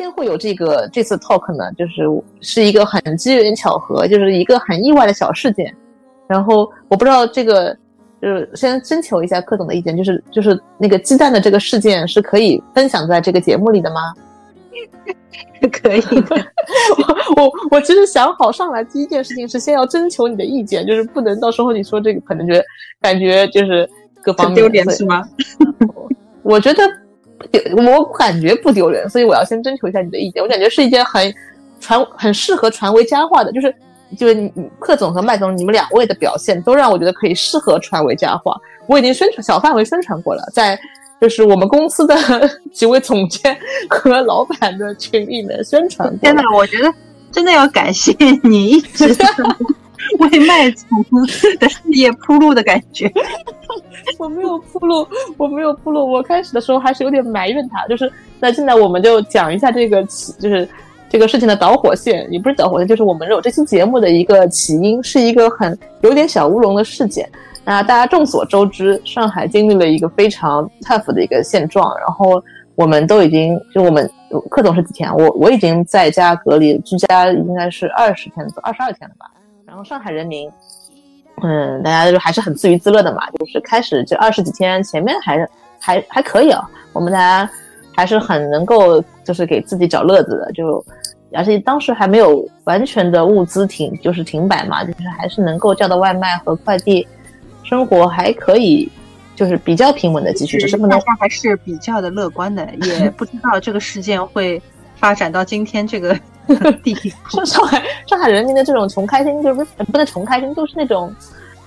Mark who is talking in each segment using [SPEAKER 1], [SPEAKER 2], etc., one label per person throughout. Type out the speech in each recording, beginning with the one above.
[SPEAKER 1] 天会有这个这次 talk 呢，就是是一个很机缘巧合，就是一个很意外的小事件。然后我不知道这个，就是先征求一下柯总的意见，就是就是那个鸡蛋的这个事件是可以分享在这个节目里的吗？
[SPEAKER 2] 可以的。
[SPEAKER 1] 我我我其实想好上来第一件事情是先要征求你的意见，就是不能到时候你说这个可能觉得感觉就是各方面
[SPEAKER 2] 丢脸是吗？
[SPEAKER 1] 我觉得我感觉不丢人，所以我要先征求一下你的意见。我感觉是一件很传很适合传为佳话的，就是。就是你，克总和麦总，你们两位的表现都让我觉得可以适合传为佳话。我已经宣传小范围宣传过了，在就是我们公司的 几位总监和老板的群里面宣传过。
[SPEAKER 2] 天呐，我觉得真的要感谢你一直 为麦总的事业铺路的感觉。
[SPEAKER 1] 我没有铺路，我没有铺路。我开始的时候还是有点埋怨他，就是那现在我们就讲一下这个起，就是。这个事情的导火线也不是导火线，就是我们有这期节目的一个起因，是一个很有点小乌龙的事件。那大家众所周知，上海经历了一个非常 tough 的一个现状，然后我们都已经就我们克总是几天，我我已经在家隔离居家，应该是二十天，二十二天了吧。然后上海人民，嗯，大家就还是很自娱自乐的嘛，就是开始这二十几天前面还还还可以啊，我们大家还是很能够就是给自己找乐子的，就。而且当时还没有完全的物资停，就是停摆嘛，就是还是能够叫到外卖和快递，生活还可以，就是比较平稳的继续。只是，
[SPEAKER 2] 大家还是比较的乐观的，也不知道这个事件会发展到今天这个 地步。
[SPEAKER 1] 上海上海人民的这种穷开心，就是不能穷开心，就是那种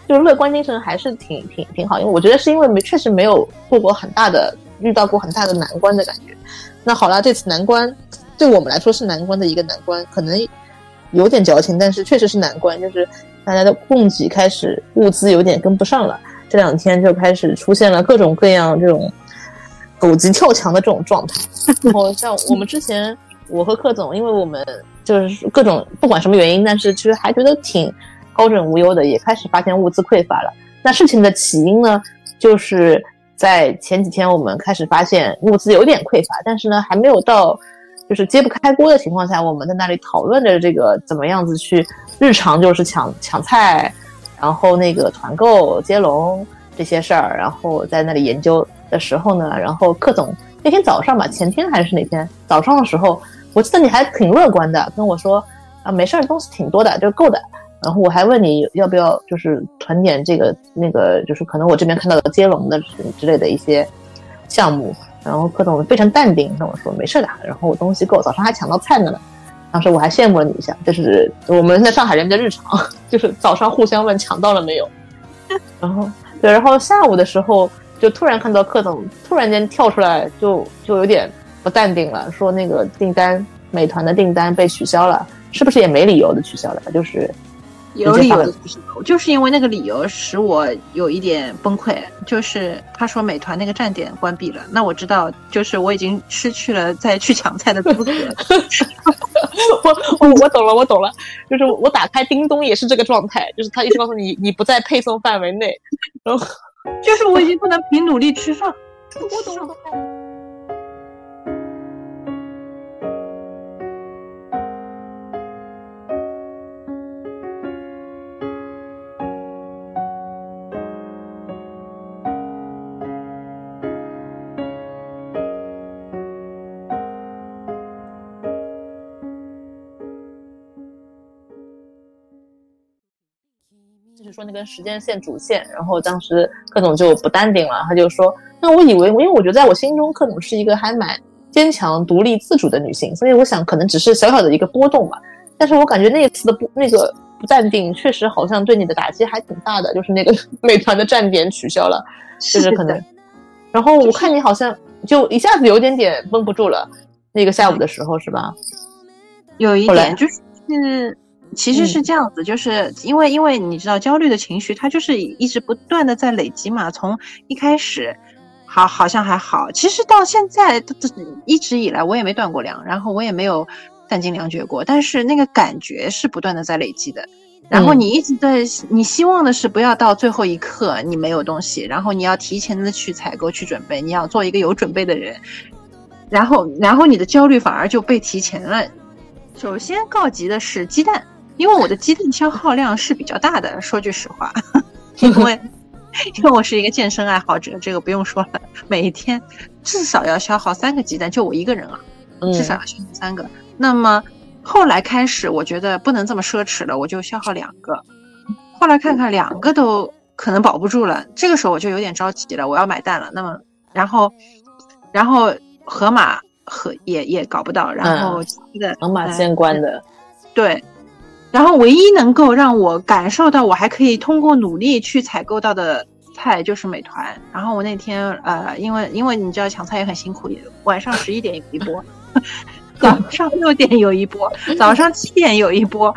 [SPEAKER 1] 就是乐观精神还是挺挺挺好。因为我觉得是因为没确实没有过过很大的遇到过很大的难关的感觉。那好了，这次难关。对我们来说是难关的一个难关，可能有点矫情，但是确实是难关。就是大家的供给开始物资有点跟不上了，这两天就开始出现了各种各样这种狗急跳墙的这种状态。然后像我们之前，我和克总，因为我们就是各种不管什么原因，但是其实还觉得挺高枕无忧的，也开始发现物资匮乏了。那事情的起因呢，就是在前几天我们开始发现物资有点匮乏，但是呢还没有到。就是揭不开锅的情况下，我们在那里讨论着这个怎么样子去日常就是抢抢菜，然后那个团购接龙这些事儿，然后在那里研究的时候呢，然后克总那天早上吧，前天还是哪天早上的时候，我记得你还挺乐观的，跟我说啊没事儿，东西挺多的，就够的。然后我还问你要不要就是团点这个那个，就是可能我这边看到的接龙的之类的一些项目。然后柯总非常淡定跟我说：“没事的。”然后我东西够，早上还抢到菜呢。当时我还羡慕了你一下，就是我们在上海人的日常，就是早上互相问抢到了没有。然后对，然后下午的时候就突然看到柯总突然间跳出来，就就有点不淡定了，说那个订单，美团的订单被取消了，是不是也没理由的取消了？就是。
[SPEAKER 2] 有理由的取消，就是因为那个理由使我有一点崩溃。就是他说美团那个站点关闭了，那我知道，就是我已经失去了再去抢菜的资格。
[SPEAKER 1] 我我我懂了，我懂了，就是我打开叮咚也是这个状态，就是他一直告诉你你不在配送范围内，然后
[SPEAKER 2] 就是我已经不能凭努力吃饭。
[SPEAKER 1] 我懂了。说那根时间线主线，然后当时柯总就不淡定了，他就说：“那我以为，因为我觉得在我心中，柯总是一个还蛮坚强、独立、自主的女性，所以我想可能只是小小的一个波动吧。但是我感觉那一次的不那个不淡定，确实好像对你的打击还挺大的，就是那个 美团的站点取消了，就是可能。然后我看你好像就一下子有点点绷不住了，那个下午的时候是吧？
[SPEAKER 2] 有一点就是。其实是这样子，就是因为因为你知道焦虑的情绪，它就是一直不断的在累积嘛。从一开始，好好像还好，其实到现在，一直以来我也没断过粮，然后我也没有弹尽粮绝过，但是那个感觉是不断的在累积的。然后你一直在，你希望的是不要到最后一刻你没有东西，然后你要提前的去采购去准备，你要做一个有准备的人。然后然后你的焦虑反而就被提前了。首先告急的是鸡蛋，因为我的鸡蛋消耗量是比较大的，说句实话，因为因为我是一个健身爱好者，这个不用说了，每一天至少要消耗三个鸡蛋，就我一个人啊，至少要消耗三个。那么后来开始，我觉得不能这么奢侈了，我就消耗两个。后来看看两个都可能保不住了，这个时候我就有点着急了，我要买蛋了。那么然后然后河马和也也搞不到，然后的
[SPEAKER 1] 盒马先关的，
[SPEAKER 2] 对。然后唯一能够让我感受到我还可以通过努力去采购到的菜就是美团。然后我那天呃，因为因为你知道抢菜也很辛苦，晚上十一点有一波。早上六点有一波，早上七点有一波，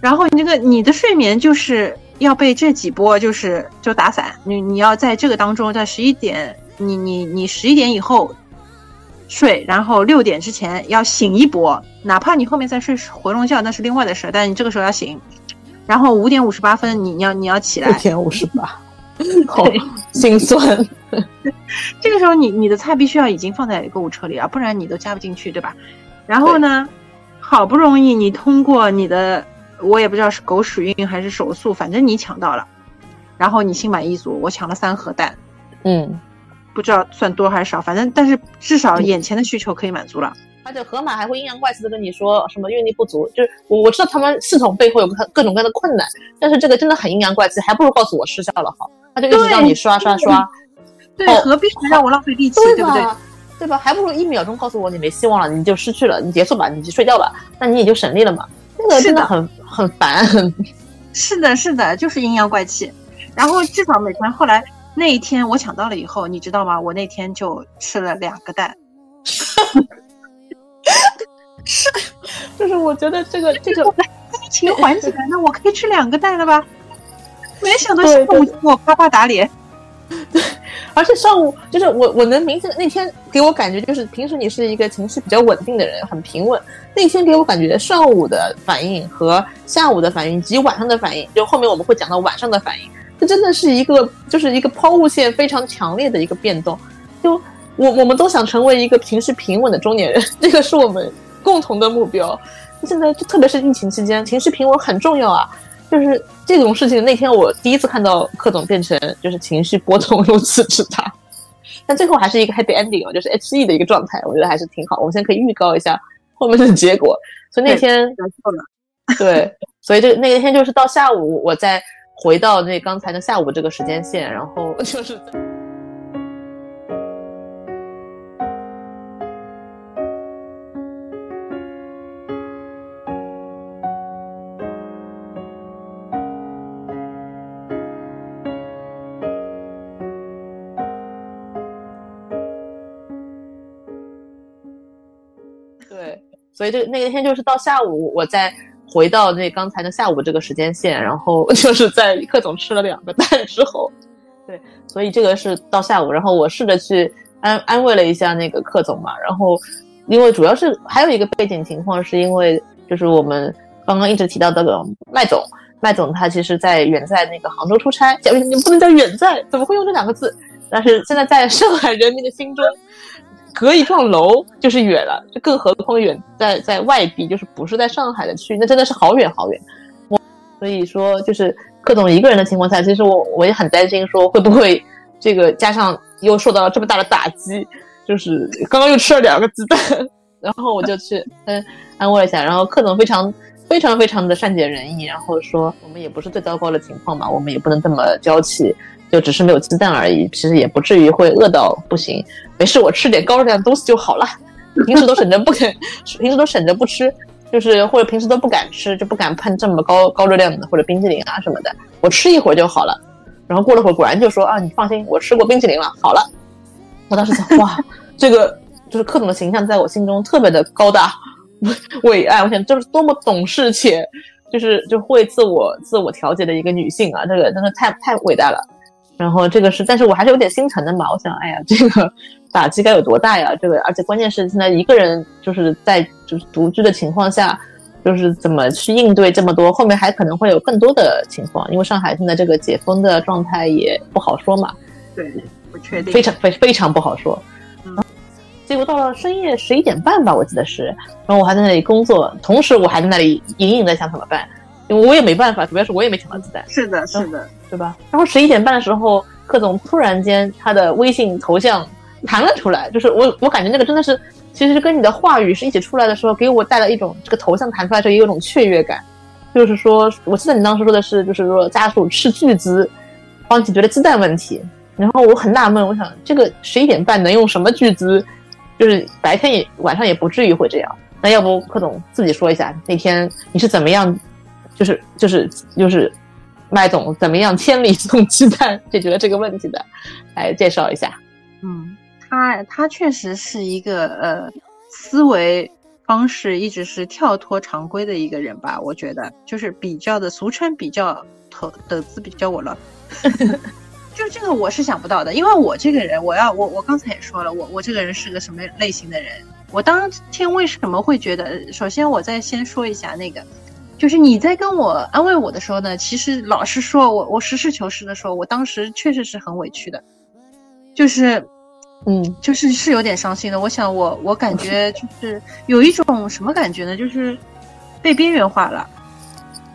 [SPEAKER 2] 然后你这个你的睡眠就是要被这几波就是就打散，你你要在这个当中，在十一点，你你你十一点以后睡，然后六点之前要醒一波，哪怕你后面再睡回笼觉那是另外的事，但你这个时候要醒，然后五点五十八分你要你要起来，
[SPEAKER 1] 五点五十八，好心酸。
[SPEAKER 2] 这个时候你你的菜必须要已经放在购物车里啊，不然你都加不进去，对吧？然后呢，好不容易你通过你的，我也不知道是狗屎运还是手速，反正你抢到了，然后你心满意足。我抢了三盒蛋，
[SPEAKER 1] 嗯，
[SPEAKER 2] 不知道算多还是少，反正但是至少眼前的需求可以满足了。
[SPEAKER 1] 而且河马还会阴阳怪气的跟你说什么运力不足，就是我我知道他们系统背后有各各种各样的困难，但是这个真的很阴阳怪气，还不如告诉我失效了好，他就一直让你刷刷刷，
[SPEAKER 2] 对，何必还让我浪费力气，对不对？
[SPEAKER 1] 对吧？还不如一秒钟告诉我你没希望了，你就失去了，你结束吧，你就睡觉吧，那你也就省力了嘛。那个真的很很烦。
[SPEAKER 2] 是的，是的，就是阴阳怪气。然后至少美团后来那一天我抢到了以后，你知道吗？我那天就吃了两个蛋。
[SPEAKER 1] 是，就是我觉得这个这个
[SPEAKER 2] 疫情缓解了，那我可以吃两个蛋了吧？没想到下午给我啪啪打脸。
[SPEAKER 1] 对，而且上午就是我，我能明显那天给我感觉就是平时你是一个情绪比较稳定的人，很平稳。那天给我感觉上午的反应和下午的反应以及晚上的反应，就后面我们会讲到晚上的反应，这真的是一个就是一个抛物线非常强烈的一个变动。就我我们都想成为一个情绪平稳的中年人，这个是我们共同的目标。现在就特别是疫情期间，情绪平稳很重要啊。就是这种事情，那天我第一次看到柯总变成就是情绪波动如此之大，但最后还是一个 happy ending 哦，就是 H E 的一个状态，我觉得还是挺好。我们现在可以预告一下后面的结果。所以那天，对，所以这那天就是到下午，我再回到那刚才的下午这个时间线，然后 就是。对那个天就是到下午，我再回到那刚才的下午这个时间线，然后 就是在柯总吃了两个蛋之后，对，所以这个是到下午，然后我试着去安安慰了一下那个柯总嘛，然后因为主要是还有一个背景情况，是因为就是我们刚刚一直提到的麦总，麦总他其实在远在那个杭州出差，你不能叫远在，怎么会用这两个字？但是现在在上海人民的心中。隔一幢楼就是远了，就更何况远在在外地，就是不是在上海的区，那真的是好远好远。我所以说，就是柯总一个人的情况下，其实我我也很担心，说会不会这个加上又受到了这么大的打击，就是刚刚又吃了两个鸡蛋，然后我就去嗯安慰一下，然后柯总非常非常非常的善解人意，然后说我们也不是最糟糕的情况嘛，我们也不能这么娇气。就只是没有鸡蛋而已，其实也不至于会饿到不行。没事，我吃点高热量的东西就好了。平时都省着不肯，平时都省着不吃，就是或者平时都不敢吃，就不敢碰这么高高热量的或者冰淇淋啊什么的。我吃一会儿就好了。然后过了会儿，果然就说啊，你放心，我吃过冰淇淋了，好了。我当时想，哇，这个就是柯总的形象在我心中特别的高大伟岸。我想，这是多么懂事且就是就会自我自我调节的一个女性啊，这个真的太太伟大了。然后这个是，但是我还是有点心疼的嘛。我想，哎呀，这个 打击该有多大呀？这个，而且关键是现在一个人就是在就是独居的情况下，就是怎么去应对这么多？后面还可能会有更多的情况，因为上海现在这个解封的状态也不好说嘛。
[SPEAKER 2] 对，不确定，
[SPEAKER 1] 非常非非常不好说。嗯结果到了深夜十一点半吧，我记得是，然后我还在那里工作，同时我还在那里隐隐的想怎么办，因为我也没办法，主要是我也没抢到鸡蛋。
[SPEAKER 2] 是的，是的，
[SPEAKER 1] 对吧？然后十一点半的时候，柯总突然间他的微信头像弹了出来，就是我我感觉那个真的是，其实跟你的话语是一起出来的时候，给我带来一种这个头像弹出来时候也有一种雀跃感。就是说，我记得你当时说的是，就是说家属斥巨资帮解决了鸡蛋问题。然后我很纳闷，我想这个十一点半能用什么巨资？就是白天也晚上也不至于会这样。那要不柯总自己说一下，那天你是怎么样？就是就是就是麦总怎么样千里送鸡蛋解决了这个问题的？来介绍一下。
[SPEAKER 2] 嗯，他他确实是一个呃思维。方式一直是跳脱常规的一个人吧，我觉得就是比较的，俗称比较投的字比较我了，就这个我是想不到的，因为我这个人，我要我我刚才也说了，我我这个人是个什么类型的人，我当天为什么会觉得，首先我再先说一下那个，就是你在跟我安慰我的时候呢，其实老实说，我我实事求是的说，我当时确实是很委屈的，就是。
[SPEAKER 1] 嗯，
[SPEAKER 2] 就是是有点伤心的。我想，我我感觉就是有一种什么感觉呢？就是被边缘化了。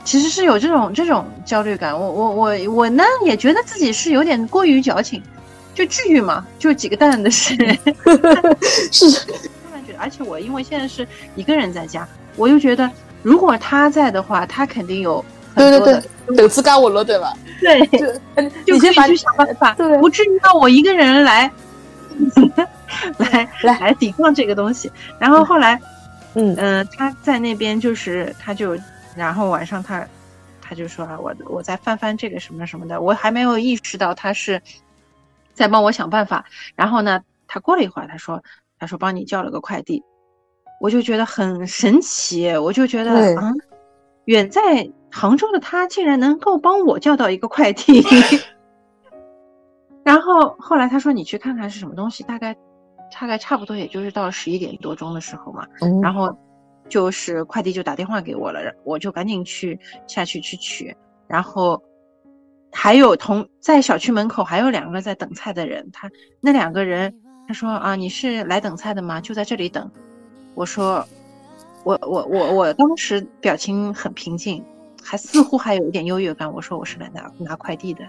[SPEAKER 2] 其实是有这种这种焦虑感。我我我我呢，也觉得自己是有点过于矫情。就至于吗？就几个蛋的事。
[SPEAKER 1] 是。
[SPEAKER 2] 突然觉得，而且我因为现在是一个人在家，我又觉得，如果他在的话，他肯定有
[SPEAKER 1] 对对对，等自干我了，对吧？
[SPEAKER 2] 对，就 可以去想办法，对不至于让我一个人来。来来来抵抗这个东西，然后后来，
[SPEAKER 1] 嗯
[SPEAKER 2] 嗯，他在那边就是，他就，然后晚上他，他就说啊，我我在翻翻这个什么什么的，我还没有意识到他是在帮我想办法。然后呢，他过了一会儿，他说，他说帮你叫了个快递，我就觉得很神奇，我就觉得啊，远在杭州的他竟然能够帮我叫到一个快递。然后后来他说你去看看是什么东西，大概大概差不多也就是到十一点多钟的时候嘛，然后就是快递就打电话给我了，我就赶紧去下去去取，然后还有同在小区门口还有两个在等菜的人，他那两个人他说啊你是来等菜的吗？就在这里等，我说我我我我当时表情很平静，还似乎还有一点优越感，我说我是来拿拿快递的。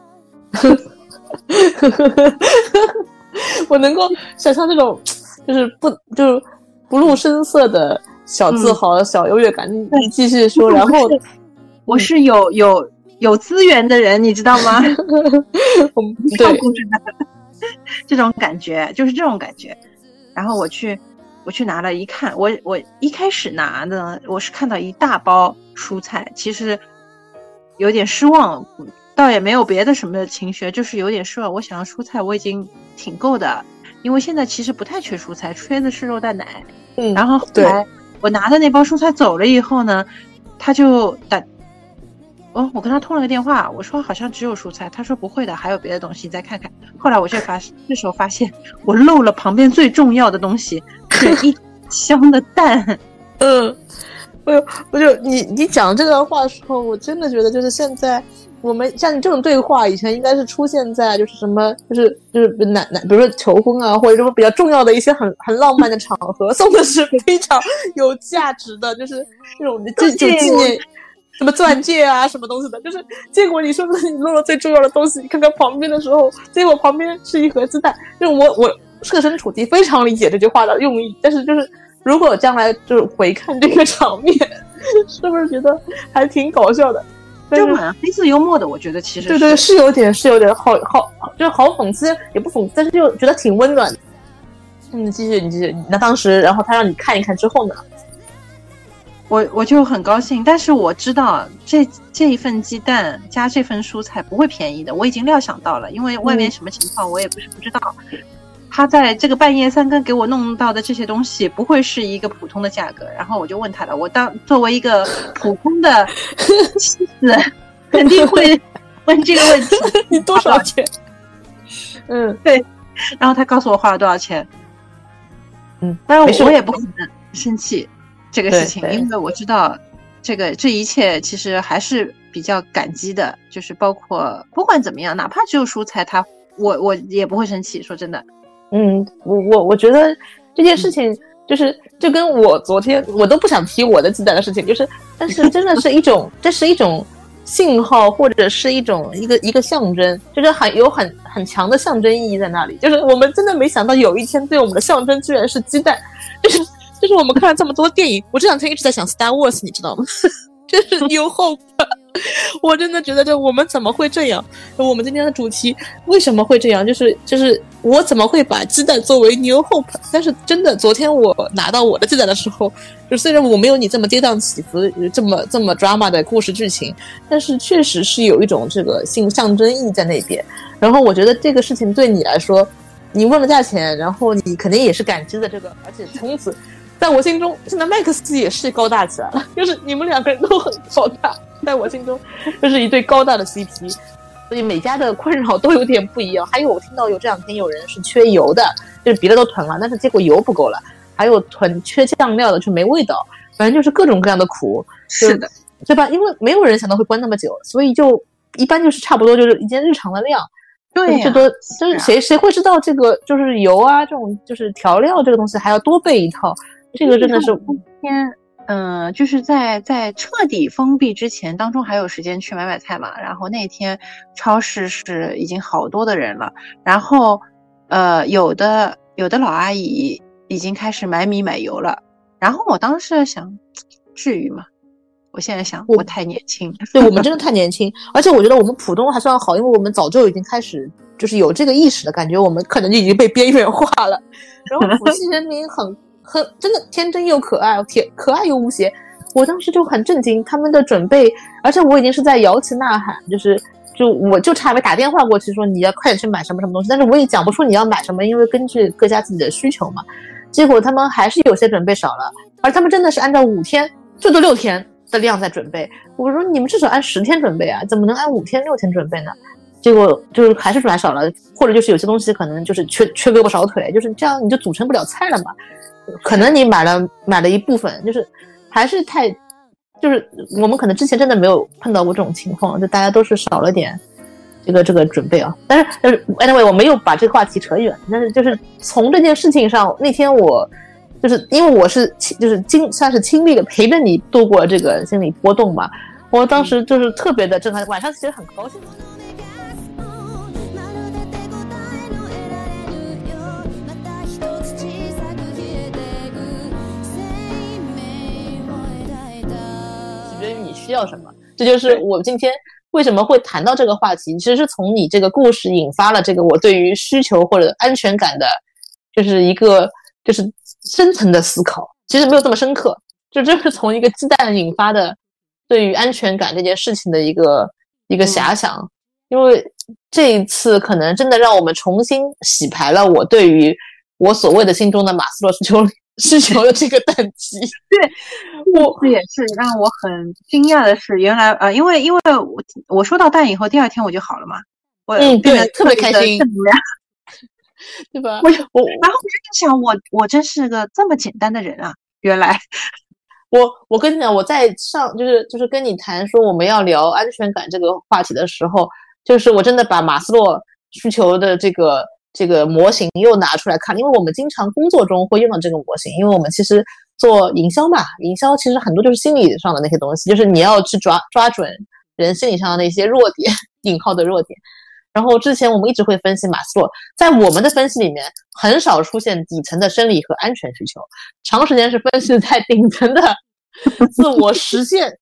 [SPEAKER 1] 我能够想象这种，就是不就是不露声色的小自豪、小优越感。你继续说，然后
[SPEAKER 2] 我是有有有资源的人，你知道吗？
[SPEAKER 1] 对，
[SPEAKER 2] 这种感觉就是这种感觉。然后我去我去拿了一看，我我一开始拿的我是看到一大包蔬菜，其实有点失望。倒也没有别的什么情绪，就是有点失望。我想要蔬菜，我已经挺够的，因为现在其实不太缺蔬菜，缺的是肉蛋奶。
[SPEAKER 1] 嗯，
[SPEAKER 2] 然后后来我拿的那包蔬菜走了以后呢，他就打，哦，我跟他通了个电话，我说好像只有蔬菜，他说不会的，还有别的东西，你再看看。后来我却发，这时候发现我漏了旁边最重要的东西，是一箱的蛋。
[SPEAKER 1] 嗯，我我就你你讲这段话的时候，我真的觉得就是现在。我们像你这种对话，以前应该是出现在就是什么，就是就是男男，比如说求婚啊，或者什么比较重要的一些很很浪漫的场合，送的是非常有价值的，就是那种纪就纪念什么钻戒啊，什么东西的。就是结果你说的你弄了最重要的东西，看看旁边的时候，结果旁边是一盒鸡蛋。就我我设身处地非常理解这句话的用意，但是就是如果将来就是回看这个场面，是不是觉得还挺搞笑的？
[SPEAKER 2] 就蛮黑色幽默的，我觉得其实
[SPEAKER 1] 对对是有点是有点好好，就是好讽刺也不讽刺，但是就觉得挺温暖的。嗯，继续你继续，那当时然后他让你看一看之后呢？
[SPEAKER 2] 我我就很高兴，但是我知道这这一份鸡蛋加这份蔬菜不会便宜的，我已经料想到了，因为外面什么情况我也不是不知道。他在这个半夜三更给我弄到的这些东西，不会是一个普通的价格。然后我就问他了，我当作为一个普通的妻子，肯定会问这个问题：
[SPEAKER 1] 你 多少钱？嗯，
[SPEAKER 2] 对。然后他告诉我花了多少钱。
[SPEAKER 1] 嗯，
[SPEAKER 2] 当然我也不可能生气这个事情，因为我知道这个这一切其实还是比较感激的，就是包括不管怎么样，哪怕只有蔬菜，他我我也不会生气。说真的。
[SPEAKER 1] 嗯，我我我觉得这件事情就是就跟我昨天我都不想提我的鸡蛋的事情，就是但是真的是一种，这是一种信号或者是一种一个一个象征，就是很有很很强的象征意义在那里。就是我们真的没想到有一天对我们的象征居然是鸡蛋，就是就是我们看了这么多电影，我这两天一直在想 Star Wars，你知道吗？就是 New Hope。我真的觉得，这我们怎么会这样？我们今天的主题为什么会这样？就是就是我怎么会把鸡蛋作为 New Hope？但是真的，昨天我拿到我的鸡蛋的时候，就虽然我没有你这么跌宕起伏、这么这么 drama 的故事剧情，但是确实是有一种这个性象征意义在那边。然后我觉得这个事情对你来说，你问了价钱，然后你肯定也是感知的这个，而且从此在我心中，现在麦克斯也是高大起来了，就是你们两个人都很高大。在我心中，就是一对高大的 CP，所以每家的困扰都有点不一样。还有我听到有这两天有人是缺油的，就是别的都囤了，但是结果油不够了。还有囤缺酱料的，就没味道。反正就是各种各样的苦。
[SPEAKER 2] 是的，
[SPEAKER 1] 对吧？因为没有人想到会关那么久，所以就一般就是差不多就是一件日常的量。
[SPEAKER 2] 对，
[SPEAKER 1] 最多就是谁谁会知道这个就是油啊这种就是调料这个东西还要多备一套，这个真的是
[SPEAKER 2] 天。嗯，就是在在彻底封闭之前，当中还有时间去买买菜嘛。然后那天超市是已经好多的人了，然后呃有的有的老阿姨已经开始买米买油了。然后我当时想，至于吗？我现在想，我太年轻。
[SPEAKER 1] 对我们真的太年轻，而且我觉得我们浦东还算好，因为我们早就已经开始就是有这个意识的感觉，我们可能就已经被边缘化了。然后浦西人民很。很真的天真又可爱，甜可爱又无邪，我当时就很震惊他们的准备，而且我已经是在摇旗呐喊，就是就我就差没打电话过去说你要快点去买什么什么东西，但是我也讲不出你要买什么，因为根据各家自己的需求嘛。结果他们还是有些准备少了，而他们真的是按照五天最多六天的量在准备。我说你们至少按十天准备啊，怎么能按五天六天准备呢？结果就是还是买少了，或者就是有些东西可能就是缺缺胳膊少腿，就是这样你就组成不了菜了嘛。可能你买了买了一部分，就是还是太，就是我们可能之前真的没有碰到过这种情况，就大家都是少了点这个这个准备啊。但是但是 anyway 我没有把这个话题扯远，但是就是从这件事情上，那天我就是因为我是就是经算是亲历的陪着你度过这个心理波动嘛，我当时就是特别的震撼，晚上其实很高兴。需要什么？这就是我今天为什么会谈到这个话题。其实是从你这个故事引发了这个我对于需求或者安全感的，就是一个就是深层的思考。其实没有这么深刻，就就是从一个鸡蛋引发的对于安全感这件事情的一个一个遐想。因为这一次可能真的让我们重新洗牌了我对于我所谓的心中的马斯洛需求。需求了这个等级，
[SPEAKER 2] 对我也是让我很惊讶的是，原来呃，因为因为我我收到蛋以后，第二天我就好了嘛，我
[SPEAKER 1] 嗯对，特别开心，对吧？我我
[SPEAKER 2] 然后我就在想，我我真是个这么简单的人啊！原来
[SPEAKER 1] 我我跟你讲，我在上就是就是跟你谈说我们要聊安全感这个话题的时候，就是我真的把马斯洛需求的这个。这个模型又拿出来看，因为我们经常工作中会用到这个模型，因为我们其实做营销嘛，营销其实很多就是心理上的那些东西，就是你要去抓抓准人心理上的那些弱点，引号的弱点。然后之前我们一直会分析马斯洛，在我们的分析里面很少出现底层的生理和安全需求，长时间是分析在顶层的自我实现。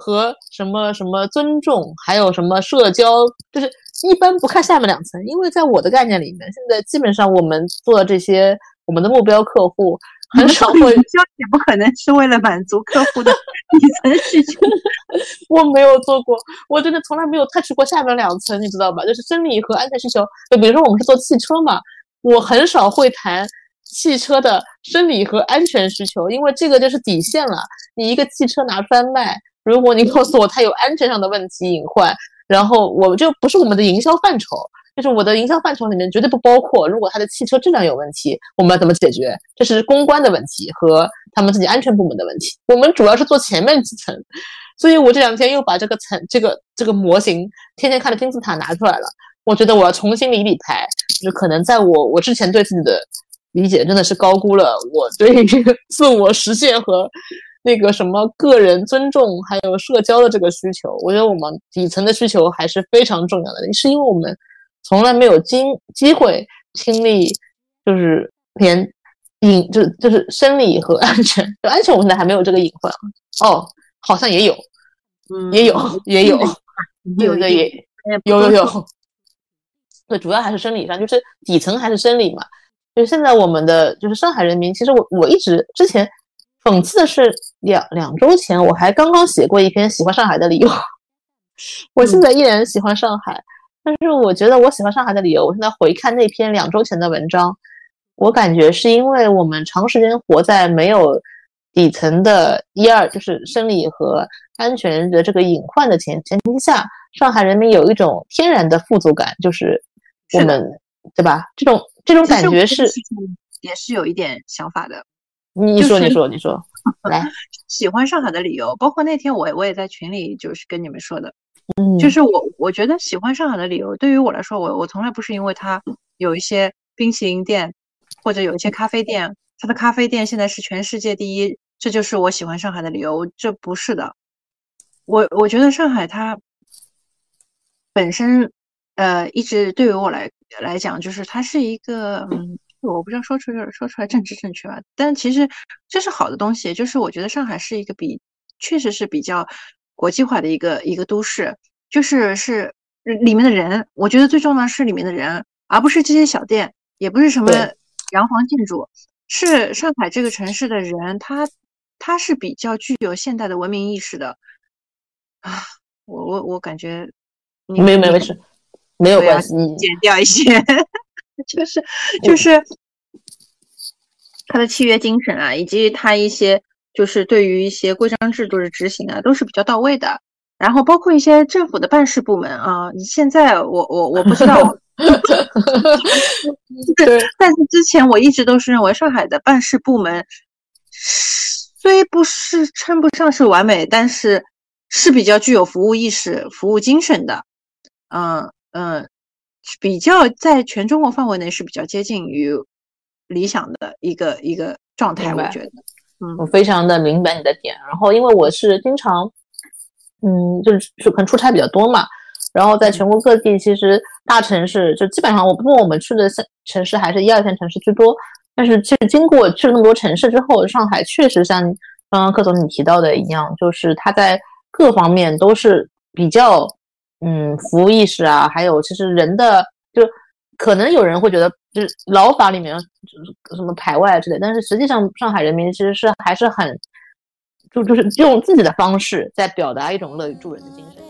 [SPEAKER 1] 和什么什么尊重，还有什么社交，就是一般不看下面两层，因为在我的概念里面，现在基本上我们做的这些，我们的目标客户 很少会，
[SPEAKER 2] 交也不可能是为了满足客户的底层需求。
[SPEAKER 1] 我没有做过，我真的从来没有 touch 过下面两层，你知道吧？就是生理和安全需求。就比如说我们是做汽车嘛，我很少会谈汽车的生理和安全需求，因为这个就是底线了。你一个汽车拿出来卖。如果你告诉我它有安全上的问题隐患，然后我就不是我们的营销范畴，就是我的营销范畴里面绝对不包括。如果它的汽车质量有问题，我们要怎么解决？这是公关的问题和他们自己安全部门的问题。我们主要是做前面几层，所以我这两天又把这个层、这个这个模型天天看的金字塔拿出来了。我觉得我要重新理理牌，就可能在我我之前对自己的理解真的是高估了我对于 自我实现和那个什么个人尊重还有社交的这个需求。我觉得我们底层的需求还是非常重要的，是因为我们从来没有经机会经历，就是连隐就就是生理和安全，就安全我现在还没有这个隐患哦，好像也有，
[SPEAKER 2] 嗯，
[SPEAKER 1] 也有也有，
[SPEAKER 2] 有
[SPEAKER 1] 的也有有有。对，主要还是生理上，就是底层还是生理嘛。就是现在我们的就是上海人民，其实我我一直之前讽刺的是两两周前我还刚刚写过一篇喜欢上海的理由，我现在依然喜欢上海，但是我觉得我喜欢上海的理由，我现在回看那篇两周前的文章，我感觉是因为我们长时间活在没有底层的一二就是生理和安全的这个隐患的前前提下，上海人民有一种天然的富足感，就是。我们对吧？这种这种感觉是
[SPEAKER 2] 也是有一点想法的。
[SPEAKER 1] 你说，你说，你说，来，
[SPEAKER 2] 喜欢上海的理由，包括那天我我也在群里就是跟你们说的，
[SPEAKER 1] 嗯，
[SPEAKER 2] 就是我我觉得喜欢上海的理由，对于我来说，我我从来不是因为它有一些冰淇淋店或者有一些咖啡店，它的咖啡店现在是全世界第一，这就是我喜欢上海的理由。这不是的，我我觉得上海它本身。呃，一直对于我来来讲，就是它是一个，嗯，我不知道说出来说出来正直正确吧，但其实这是好的东西。就是我觉得上海是一个比，确实是比较国际化的一个一个都市，就是是里面的人，我觉得最重要的是里面的人，而不是这些小店，也不是什么洋房建筑，是上海这个城市的人，他他是比较具有现代的文明意识的啊。我我我感觉，
[SPEAKER 1] 没有没有没事。没有关系，
[SPEAKER 2] 减掉一些，就是就是他的契约精神啊，以及他一些就是对于一些规章制度的执行啊，都是比较到位的。然后包括一些政府的办事部门啊，现在我我我不知道，对，但是之前我一直都是认为上海的办事部门虽不是称不上是完美，但是是比较具有服务意识、服务精神的，嗯。嗯，比较在全中国范围内是比较接近于理想的一个一个状态，我觉得，嗯，
[SPEAKER 1] 我非常的明白你的点。然后，因为我是经常，嗯，就是可能出差比较多嘛，然后在全国各地，其实大城市就基本上，我不过我们去的城城市还是一二线城市居多。但是，其实经过去了那么多城市之后，上海确实像刚刚柯总你提到的一样，就是它在各方面都是比较。嗯，服务意识啊，还有其实人的，就可能有人会觉得，就是劳法里面就是什么排外之类，但是实际上上海人民其实是还是很，就就是用自己的方式在表达一种乐于助人的精神。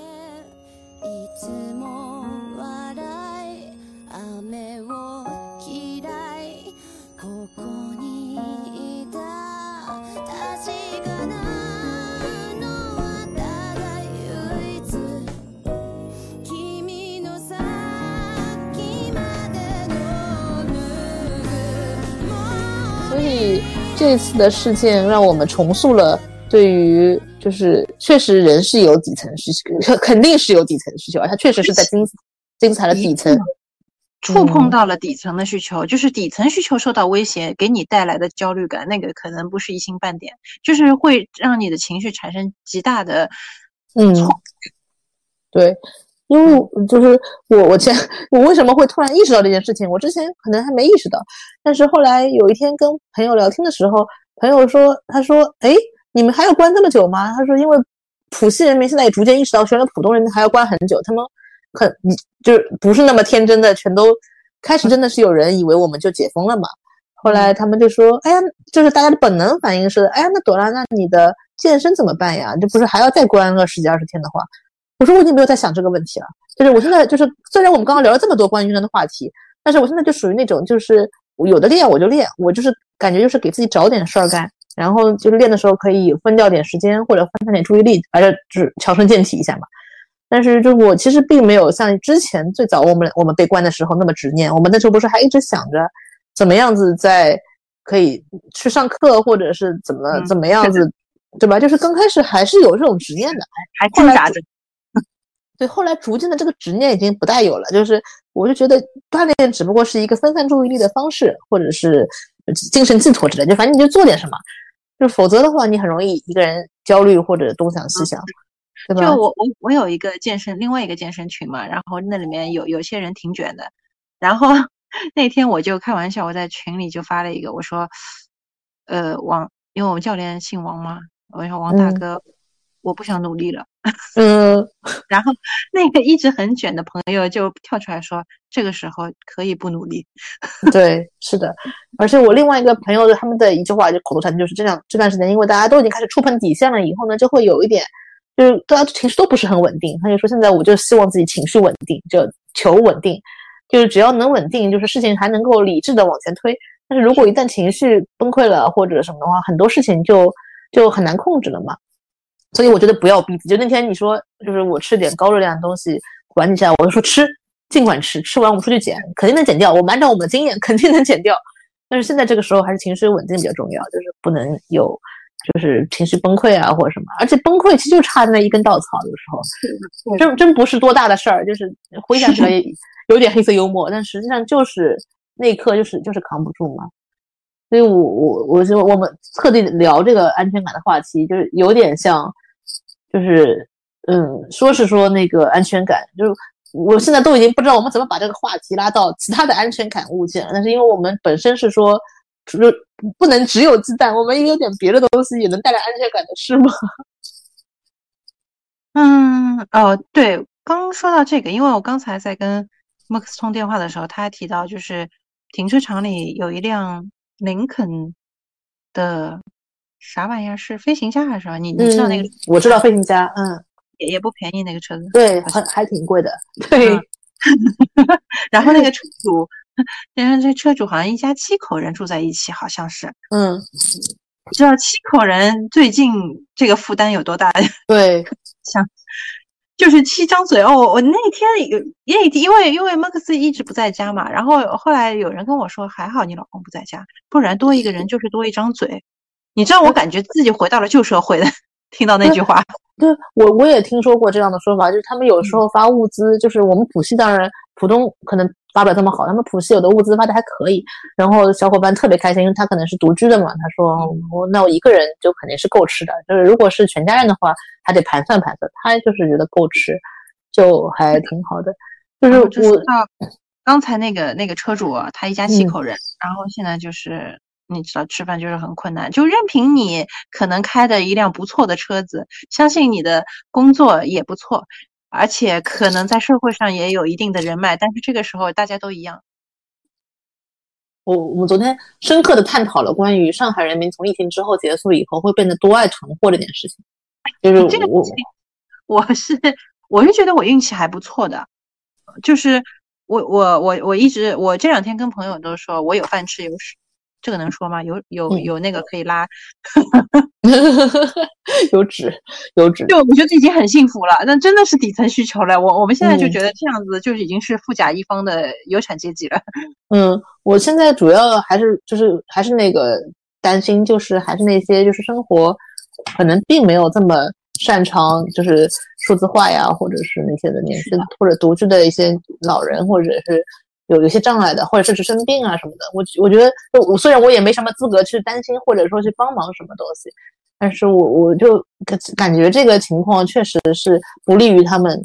[SPEAKER 1] 这次的事件让我们重塑了对于，就是确实人是有底层需求，肯定是有底层需求，它确实是在精精彩的底层
[SPEAKER 2] 触碰到了底层的需求，就是底层需求受到威胁，给你带来的焦虑感，那个可能不是一星半点，就是会让你的情绪产生极大的
[SPEAKER 1] 嗯，对。因为就是我，我前我为什么会突然意识到这件事情？我之前可能还没意识到，但是后来有一天跟朋友聊天的时候，朋友说，他说，哎，你们还要关这么久吗？他说，因为浦西人民现在也逐渐意识到，原来浦东人还要关很久，他们很就是不是那么天真的，全都开始真的是有人以为我们就解封了嘛。后来他们就说，哎呀，就是大家的本能反应是，哎呀，那朵拉，那你的健身怎么办呀？这不是还要再关个十几二十天的话？我说我已经没有在想这个问题了，就是我现在就是虽然我们刚刚聊了这么多关于运动的话题，但是我现在就属于那种就是我有的练我就练，我就是感觉就是给自己找点事儿干，然后就是练的时候可以分掉点时间或者分散点注意力，反正就是强身健体一下嘛。但是就我其实并没有像之前最早我们我们被关的时候那么执念，我们那时候不是还一直想着怎么样子在可以去上课或者是怎么怎么样子，对吧？就是刚开始还是有这种执念的，
[SPEAKER 2] 还挣扎着。
[SPEAKER 1] 对，后来逐渐的这个执念已经不带有了，就是我就觉得锻炼只不过是一个分散注意力的方式，或者是精神寄托之类，就反正你就做点什么，就否则的话，你很容易一个人焦虑或者东想西想，对吧？
[SPEAKER 2] 就我我我有一个健身，另外一个健身群嘛，然后那里面有有些人挺卷的，然后 那天我就开玩笑，我在群里就发了一个，我说，呃，王，因为我们教练姓王嘛，我说王大哥。我不想努力了，
[SPEAKER 1] 嗯，
[SPEAKER 2] 然后那个一直很卷的朋友就跳出来说，这个时候可以不努力。
[SPEAKER 1] 对，是的，而且我另外一个朋友的他们的一句话就口头禅就是这样，这段时间因为大家都已经开始触碰底线了，以后呢就会有一点，就是大家情绪都不是很稳定。他就说现在我就希望自己情绪稳定，就求稳定，就是只要能稳定，就是事情还能够理智的往前推。但是如果一旦情绪崩溃了或者什么的话，很多事情就就很难控制了嘛。所以我觉得不要逼自己。就那天你说，就是我吃点高热量的东西缓解一下，我就说吃，尽管吃，吃完我们出去减，肯定能减掉。我们按照我们的经验，肯定能减掉。但是现在这个时候还是情绪稳定比较重要，就是不能有就是情绪崩溃啊或者什么。而且崩溃其实就差那一根稻草，有时候真真不是多大的事儿，就是回想起来 有点黑色幽默，但实际上就是那一刻就是就是扛不住嘛。所以我我我就我们特地聊这个安全感的话题，就是有点像，就是嗯，说是说那个安全感，就是我现在都已经不知道我们怎么把这个话题拉到其他的安全感物件了。但是因为我们本身是说，就是不能只有鸡蛋，我们也有点别的东西也能带来安全感的是吗？
[SPEAKER 2] 嗯，哦，对，刚说到这个，因为我刚才在跟 Max 通电话的时候，他还提到就是停车场里有一辆。林肯的啥玩意儿是飞行家还是什么？你你知道那个？
[SPEAKER 1] 我知道飞行家，嗯，
[SPEAKER 2] 也也不便宜那个车子，
[SPEAKER 1] 对，还还挺贵的，对。
[SPEAKER 2] 然后那个车主，然后这车主好像一家七口人住在一起，好像是，
[SPEAKER 1] 嗯，
[SPEAKER 2] 知道七口人最近这个负担有多大？
[SPEAKER 1] 对，
[SPEAKER 2] 像。就是七张嘴哦，我那天有因为因为因为马克思一直不在家嘛，然后后来有人跟我说还好你老公不在家，不然多一个人就是多一张嘴。你知道我感觉自己回到了旧社会的，听到那句话。
[SPEAKER 1] 对我我也听说过这样的说法，就是他们有时候发物资，就是我们浦西当然浦东可能。发不了这么好，他们普西有的物资发的还可以，然后小伙伴特别开心，因为他可能是独居的嘛。他说：“我那我一个人就肯定是够吃的，就是如果是全家人的话，还得盘算盘算。”他就是觉得够吃，就还挺好的。就是我
[SPEAKER 2] 刚才那个那个车主，他一家七口人，然后现在就是你知道吃饭就是很困难，就任凭你可能开的一辆不错的车子，相信你的工作也不错。而且可能在社会上也有一定的人脉，但是这个时候大家都一样。
[SPEAKER 1] 我我们昨天深刻的探讨了关于上海人民从疫情之后结束以后会变得多爱囤货这件事情。就是
[SPEAKER 2] 这个
[SPEAKER 1] 我
[SPEAKER 2] 我是我是觉得我运气还不错的，就是我我我我一直我这两天跟朋友都说我有饭吃有屎。这个能说吗？有有有那个可以拉，
[SPEAKER 1] 有纸有纸，
[SPEAKER 2] 就我觉得已经很幸福了。那真的是底层需求了。我我们现在就觉得这样子就已经是富甲一方的有产阶级了。
[SPEAKER 1] 嗯，我现在主要还是就是还是那个担心，就是还是那些就是生活可能并没有这么擅长，就是数字化呀，或者是那些的年轻或者独居的一些老人，或者是。有有些障碍的，或者甚至生病啊什么的，我我觉得，我虽然我也没什么资格去担心，或者说去帮忙什么东西，但是我我就感感觉这个情况确实是不利于他们，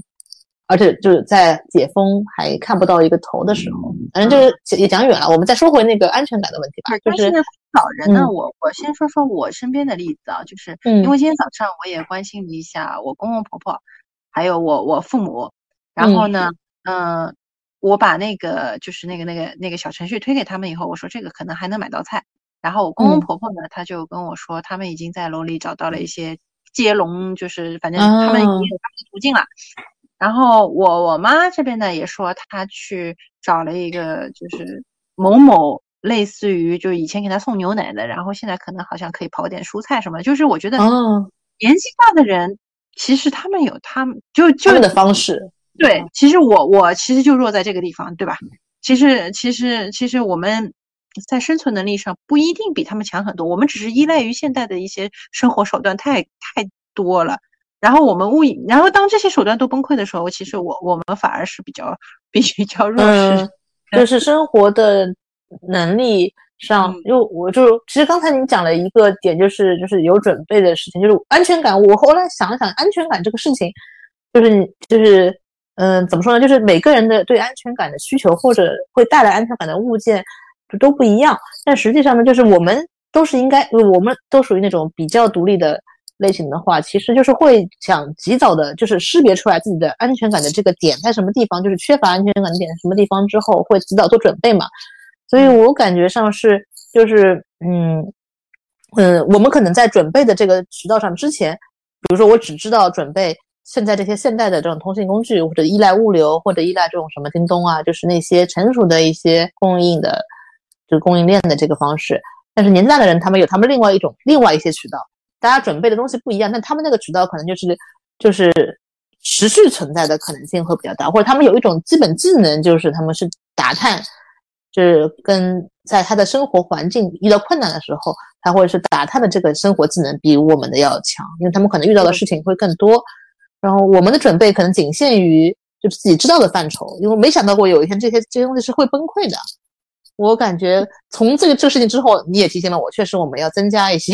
[SPEAKER 1] 而且就是在解封还看不到一个头的时候，反正就是也讲远了，我们再说回那个安全感的问题吧。就是
[SPEAKER 2] 老人呢，我我先说说我身边的例子啊，就是因为今天早上我也关心了一下我公公婆婆，还有我我父母，然后呢，嗯。我把那个就是那个那个那个小程序推给他们以后，我说这个可能还能买到菜。然后我公公婆婆呢，他就跟我说，他们已经在楼里找到了一些接龙，就是反正他们已经有途径了。然后我我妈这边呢也说，她去找了一个就是某某类似于就是以前给她送牛奶的，然后现在可能好像可以跑点蔬菜什么。就是我觉得年纪大的人其实他们有他们就就
[SPEAKER 1] 他们的方式。
[SPEAKER 2] 对，其实我我其实就弱在这个地方，对吧？其实其实其实我们在生存能力上不一定比他们强很多，我们只是依赖于现代的一些生活手段太太多了。然后我们误以，然后当这些手段都崩溃的时候，其实我我们反而是比较比较弱势，
[SPEAKER 1] 就是生活的能力上，因为我就其实刚才你讲了一个点，就是就是有准备的事情，就是安全感。我后来想了想，安全感这个事情，就是就是嗯，怎么说呢？就是每个人的对安全感的需求或者会带来安全感的物件就都不一样。但实际上呢，就是我们都是应该，我们都属于那种比较独立的。类型的话，其实就是会想及早的，就是识别出来自己的安全感的这个点在什么地方，就是缺乏安全感的点在什么地方之后，会及早做准备嘛。所以我感觉上是，就是嗯嗯，我们可能在准备的这个渠道上之前，比如说我只知道准备现在这些现代的这种通信工具，或者依赖物流，或者依赖这种什么京东啊，就是那些成熟的一些供应的，就是供应链的这个方式。但是年代的人，他们有他们另外一种另外一些渠道。大家准备的东西不一样，但他们那个渠道可能就是就是持续存在的可能性会比较大，或者他们有一种基本技能，就是他们是打探，就是跟在他的生活环境遇到困难的时候，他或者是打探的这个生活技能比我们的要强，因为他们可能遇到的事情会更多。然后我们的准备可能仅限于就是自己知道的范畴，因为没想到过有一天这些这些东西是会崩溃的。我感觉从这个这个事情之后，你也提醒了我，确实我们要增加一些。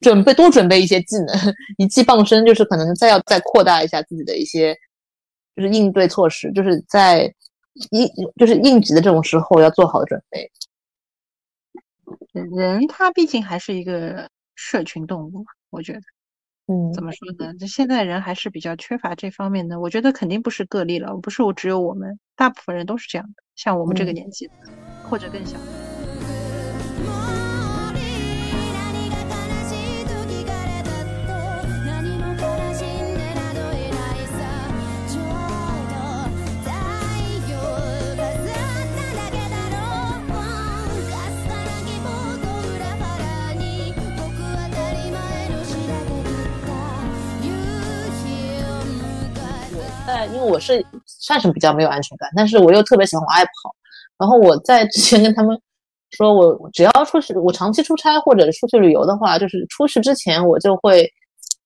[SPEAKER 1] 准备多准备一些技能，一技傍身，就是可能再要再扩大一下自己的一些，就是应对措施，就是在应就是应急的这种时候要做好准备。
[SPEAKER 2] 人他毕竟还是一个社群动物，我觉得，
[SPEAKER 1] 嗯，
[SPEAKER 2] 怎么说呢？这现在人还是比较缺乏这方面的。我觉得肯定不是个例了，不是我只有我们，大部分人都是这样的。像我们这个年纪的，或者更小。
[SPEAKER 1] 因为我是算是比较没有安全感，但是我又特别喜欢，往外跑。然后我在之前跟他们说，我只要出去，我长期出差或者出去旅游的话，就是出去之前我就会，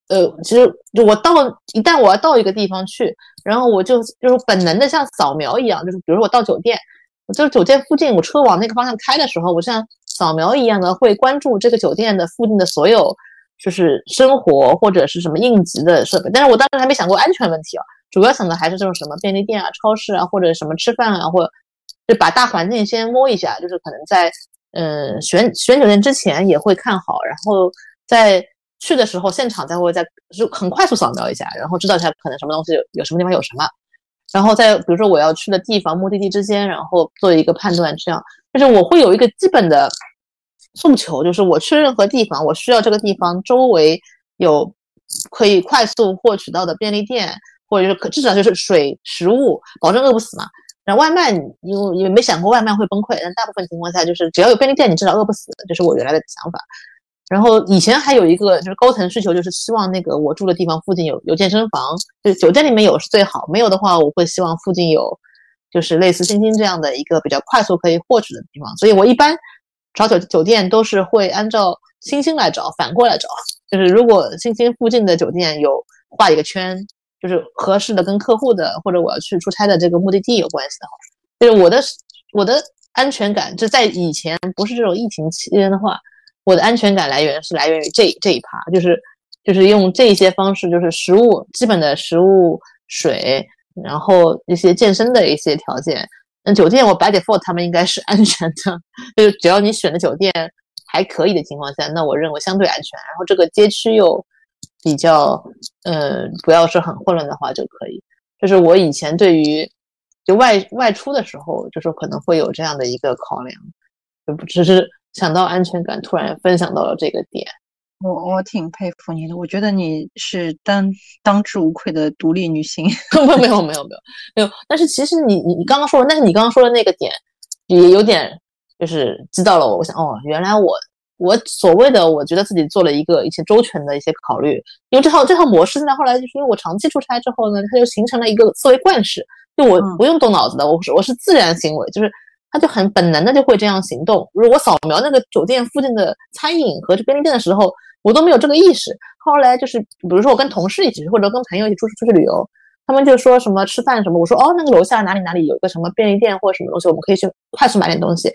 [SPEAKER 1] 呃，其实就我到一旦我要到一个地方去，然后我就就是本能的像扫描一样，就是比如说我到酒店，就是酒店附近，我车往那个方向开的时候，我像扫描一样的会关注这个酒店的附近的所有就是生活或者是什么应急的设备。但是我当时还没想过安全问题啊。主要想的还是这种什么便利店啊、超市啊，或者什么吃饭啊，或者就把大环境先摸一下，就是可能在嗯选选酒店之前也会看好，然后在去的时候现场再会再就很快速扫描一下，然后知道一下可能什么东西有有什么地方有什么，然后在比如说我要去的地方目的地之间，然后做一个判断，这样就是我会有一个基本的诉求，就是我去任何地方，我需要这个地方周围有可以快速获取到的便利店。或者是可至少就是水食物，保证饿不死嘛。然后外卖，因为也没想过外卖会崩溃，但大部分情况下就是只要有便利店，你至少饿不死，这是我原来的想法。然后以前还有一个就是高层需求，就是希望那个我住的地方附近有有健身房，就是酒店里面有是最好，没有的话我会希望附近有就是类似星星这样的一个比较快速可以获取的地方。所以我一般找酒酒店都是会按照星星来找，反过来找，就是如果星星附近的酒店有画一个圈。就是合适的跟客户的或者我要去出差的这个目的地有关系的话，就是我的我的安全感就在以前不是这种疫情期间的话，我的安全感来源是来源于这这一趴，就是就是用这些方式，就是食物基本的食物、水，然后一些健身的一些条件。那酒店我 by default 他们应该是安全的，就是只要你选的酒店还可以的情况下，那我认为相对安全。然后这个街区又。比较，呃，不要是很混乱的话就可以。就是我以前对于就外外出的时候，就是可能会有这样的一个考量，就不只是想到安全感，突然分享到了这个点。
[SPEAKER 2] 我我挺佩服你的，我觉得你是当当之无愧的独立女性。
[SPEAKER 1] 没有没有没有没有没有。但是其实你你你刚刚说的，但是你刚刚说的那个点也有点就是知道了我。我想哦，原来我。我所谓的，我觉得自己做了一个一些周全的一些考虑，因为这套这套模式呢，后来就是因为我长期出差之后呢，它就形成了一个思维惯式，就我不用动脑子的，我是我是自然行为，就是它就很本能的就会这样行动。如果我扫描那个酒店附近的餐饮和便利店的时候，我都没有这个意识。后来就是，比如说我跟同事一起或者跟朋友一起出去出去旅游，他们就说什么吃饭什么，我说哦，那个楼下哪里哪里有一个什么便利店或者什么东西，我们可以去快速买点东西。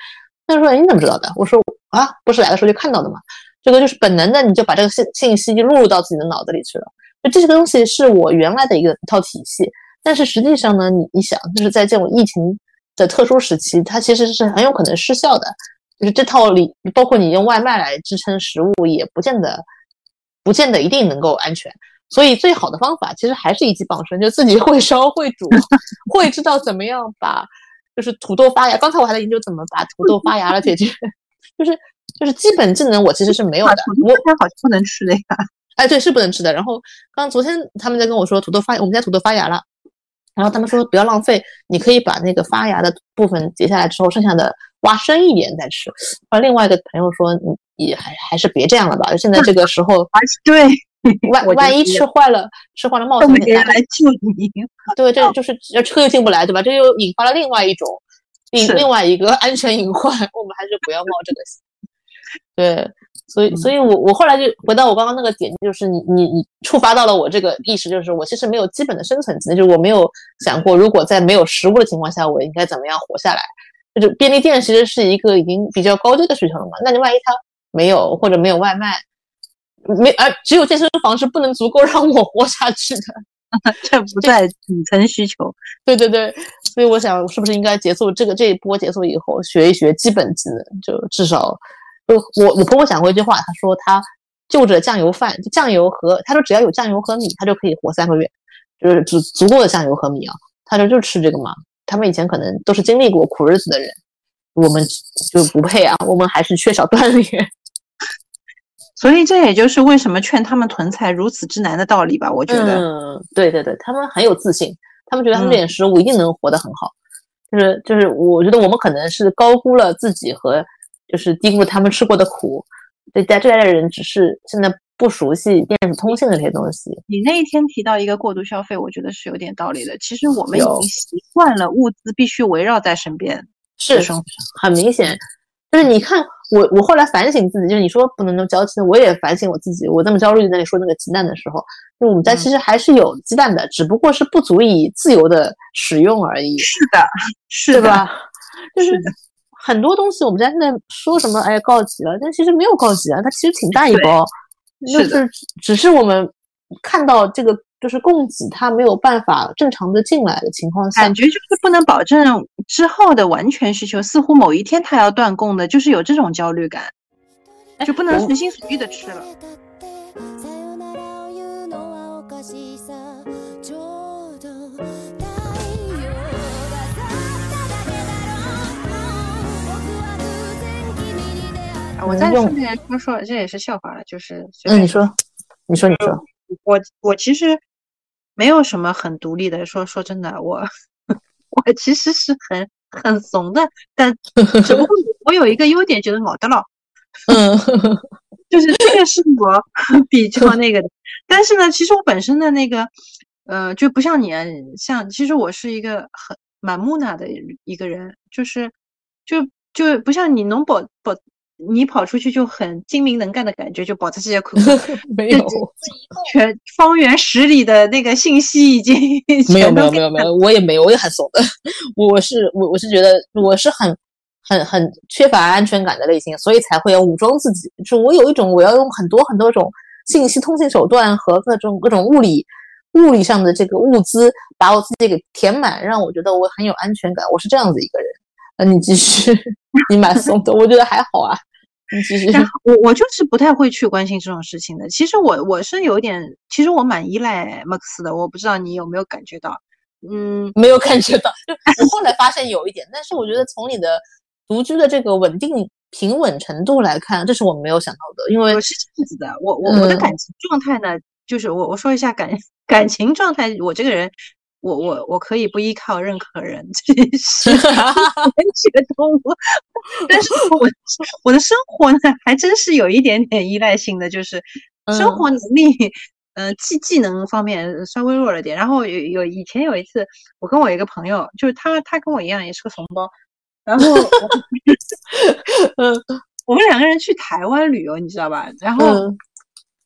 [SPEAKER 1] 他说你怎么知道的？我说啊，不是来的时候就看到的嘛。这个就是本能的，你就把这个信信息就录入到自己的脑子里去了。就这些东西是我原来的一个一套体系，但是实际上呢，你你想，就是在这种疫情的特殊时期，它其实是很有可能失效的。就是这套里，包括你用外卖来支撑食物，也不见得不见得一定能够安全。所以最好的方法其实还是一技傍身，就自己会烧会煮，会知道怎么样把就是土豆发芽。刚才我还在研究怎么把土豆发芽了解决，就是。就是基本技能我其实是没有的，
[SPEAKER 2] 我好像不能吃的呀。
[SPEAKER 1] 哎，对，是不能吃的。然后刚昨天他们在跟我说土豆发，我们家土豆发芽了，然后他们说不要浪费，你可以把那个发芽的部分截下来之后，剩下的挖深一点再吃。而另外一个朋友说，你也还还是别这样了吧，现在 这个时候，
[SPEAKER 2] 对，
[SPEAKER 1] 万万一吃坏了，吃坏了冒险。
[SPEAKER 2] 来救你，
[SPEAKER 1] 对，这就是车又进不来，对吧？这又引发了另外一种另另外一个安全隐患，我们还是不要冒这个险。对，所以，所以我我后来就回到我刚刚那个点，就是你你你触发到了我这个意识，就是我其实没有基本的生存技能，就是我没有想过，如果在没有食物的情况下，我应该怎么样活下来。就是便利店其实是一个已经比较高阶的需求了嘛，那你万一它没有或者没有外卖，没而只有健身房是不能足够让我活下去的，
[SPEAKER 2] 这不在底层需求。
[SPEAKER 1] 对对对，所以我想是不是应该结束这个这一波结束以后，学一学基本技能，就至少。就我我婆婆讲过一句话，她说她就着酱油饭，就酱油和她说只要有酱油和米，她就可以活三个月，就是足足够的酱油和米啊。她说就吃这个嘛。他们以前可能都是经历过苦日子的人，我们就不配啊，我们还是缺少锻炼。
[SPEAKER 2] 所以这也就是为什么劝他们囤菜如此之难的道理吧？我觉得，
[SPEAKER 1] 嗯，对对对，他们很有自信，他们觉得他们这点食物一定能活得很好。就是就是，我觉得我们可能是高估了自己和。就是低估了他们吃过的苦，对，在这代人只是现在不熟悉电子通信的这些东西。
[SPEAKER 2] 你那一天提到一个过度消费，我觉得是有点道理的。其实我们已经习惯了物资必须围绕在身边，
[SPEAKER 1] 是很明显。就是你看我，我后来反省自己，就是你说不能那么娇气，我也反省我自己。我那么焦虑在那里说那个鸡蛋的时候，就我们家其实还是有鸡蛋的，只不过是不足以自由的使用而已。
[SPEAKER 2] 是的，是
[SPEAKER 1] 吧？就是。很多东西我们家现在说什么哎告急了，但其实没有告急啊，它其实挺大一包，就是只是我们看到这个就是供给它没有办法正常的进来的情况下，
[SPEAKER 2] 感觉就是不能保证之后的完全需求，似乎某一天它要断供的，就是有这种焦虑感，就不能随心所欲的吃了。我再顺便说说，这也是笑话了，就是
[SPEAKER 1] 嗯，你说，你说，你说，
[SPEAKER 2] 我我其实没有什么很独立的，说说真的，我 我其实是很很怂的，但只不过 我有一个优点，就是老的了，
[SPEAKER 1] 嗯，
[SPEAKER 2] 就是这个是我比较那个的，但是呢，其实我本身的那个，呃，就不像你，像其实我是一个很蛮木讷的一个人，就是就就不像你能保保。你跑出去就很精明能干的感觉，就保持这些口，
[SPEAKER 1] 没有
[SPEAKER 2] 全方圆十里的那个信息已经
[SPEAKER 1] 没有没有没有没有，我也没有，我也很怂的。我是我我是觉得我是很很很缺乏安全感的类型，所以才会要武装自己。就我有一种我要用很多很多种信息通信手段和各种各种物理物理上的这个物资，把我自己给填满，让我觉得我很有安全感。我是这样子一个人。那你继续，你蛮怂的，我觉得还好啊。
[SPEAKER 2] 我我就是不太会去关心这种事情的。其实我我是有点，其实我蛮依赖 Max 的。我不知道你有没有感觉到？嗯，
[SPEAKER 1] 没有感觉到。就我后来发现有一点，但是我觉得从你的独居的这个稳定平稳程度来看，这是我没有想到的。因为我
[SPEAKER 2] 是这样子的，我我我的感情状态呢，就是我我说一下感 感情状态，我这个人。我我我可以不依靠任何人，这是文学动物。但是我我的生活呢，还真是有一点点依赖性的，就是生活能力，嗯，技技能方面稍微弱了点。然后有有以前有一次，我跟我一个朋友，就是他他跟我一样也是个怂包，然后，嗯，我们两个人去台湾旅游，你知道吧？然后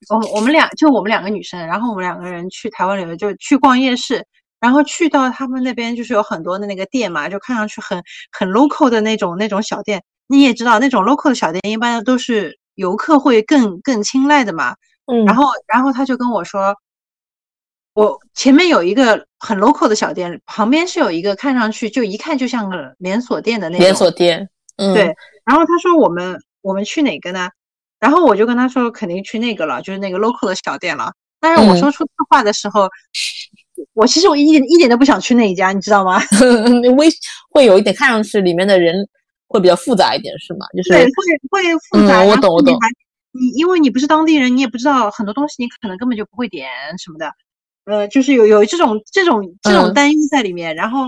[SPEAKER 2] 我我们俩就我们两个女生，然后我们两个人去台湾旅游，就去逛夜市。然后去到他们那边，就是有很多的那个店嘛，就看上去很很 local 的那种那种小店。你也知道那种 local 的小店，一般都是游客会更更青睐的嘛。
[SPEAKER 1] 嗯，
[SPEAKER 2] 然后然后他就跟我说，我前面有一个很 local 的小店，旁边是有一个看上去就一看就像个连锁店的那种
[SPEAKER 1] 连锁店。嗯，
[SPEAKER 2] 对。然后他说我们我们去哪个呢？然后我就跟他说肯定去那个了，就是那个 local 的小店了。但是我说出这话的时候，我其实我一点一点都不想去那一家，你知道吗？
[SPEAKER 1] 微会有一点看上去里面的人会比较复杂一点，是吗？就是
[SPEAKER 2] 对，会会复杂。
[SPEAKER 1] 我懂我懂。
[SPEAKER 2] 你因为你不是当地人，你也不知道很多东西，你可能根本就不会点什么的。呃，就是有有这种这种这种担忧在里面，然后